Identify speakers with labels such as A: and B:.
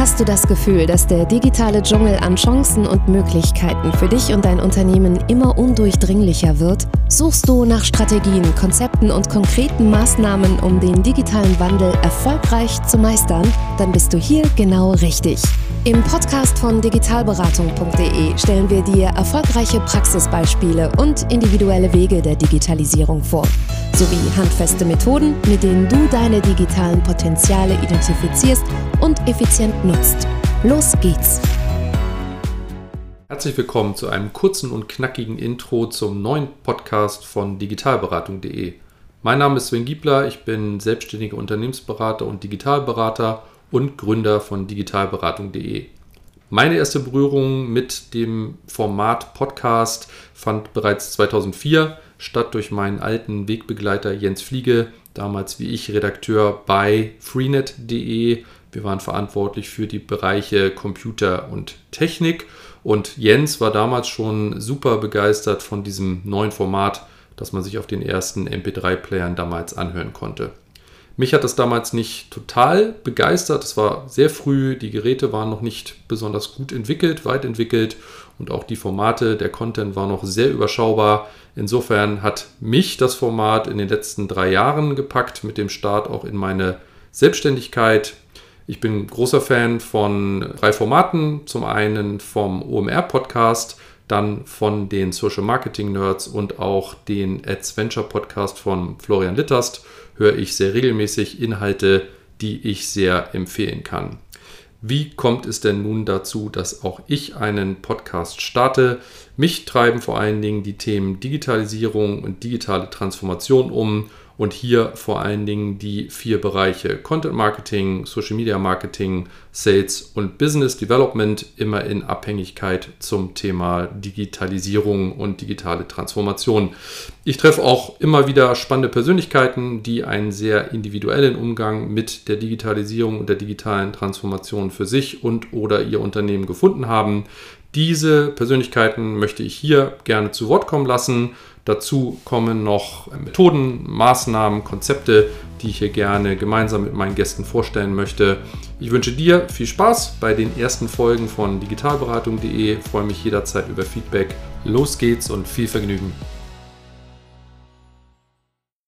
A: Hast du das Gefühl, dass der digitale Dschungel an Chancen und Möglichkeiten für dich und dein Unternehmen immer undurchdringlicher wird? Suchst du nach Strategien, Konzepten und konkreten Maßnahmen, um den digitalen Wandel erfolgreich zu meistern? Dann bist du hier genau richtig. Im Podcast von digitalberatung.de stellen wir dir erfolgreiche Praxisbeispiele und individuelle Wege der Digitalisierung vor, sowie handfeste Methoden, mit denen du deine digitalen Potenziale identifizierst und effizient nutzt. Los geht's!
B: Herzlich willkommen zu einem kurzen und knackigen Intro zum neuen Podcast von digitalberatung.de. Mein Name ist Sven Giebler, ich bin selbstständiger Unternehmensberater und Digitalberater und Gründer von digitalberatung.de. Meine erste Berührung mit dem Format Podcast fand bereits 2004 statt durch meinen alten Wegbegleiter Jens Fliege, damals wie ich Redakteur bei freenet.de. Wir waren verantwortlich für die Bereiche Computer und Technik und Jens war damals schon super begeistert von diesem neuen Format, das man sich auf den ersten MP3-Playern damals anhören konnte. Mich hat das damals nicht total begeistert. Es war sehr früh, die Geräte waren noch nicht besonders gut entwickelt, weit entwickelt und auch die Formate, der Content war noch sehr überschaubar. Insofern hat mich das Format in den letzten drei Jahren gepackt, mit dem Start auch in meine Selbstständigkeit. Ich bin großer Fan von drei Formaten. Zum einen vom OMR-Podcast, dann von den Social Marketing Nerds und auch den Adventure Podcast von Florian Litterst höre ich sehr regelmäßig Inhalte, die ich sehr empfehlen kann. Wie kommt es denn nun dazu, dass auch ich einen Podcast starte? Mich treiben vor allen Dingen die Themen Digitalisierung und digitale Transformation um und hier vor allen Dingen die vier Bereiche Content Marketing, Social Media Marketing, Sales und Business Development immer in Abhängigkeit zum Thema Digitalisierung und digitale Transformation. Ich treffe auch immer wieder spannende Persönlichkeiten, die einen sehr individuellen Umgang mit der Digitalisierung und der digitalen Transformation für sich und oder ihr Unternehmen gefunden haben. Diese Persönlichkeiten möchte ich hier gerne zu Wort kommen lassen Dazu kommen noch Methoden, Maßnahmen, Konzepte, die ich hier gerne gemeinsam mit meinen Gästen vorstellen möchte. Ich wünsche dir viel Spaß bei den ersten Folgen von digitalberatung.de. Freue mich jederzeit über Feedback. Los geht's und viel Vergnügen.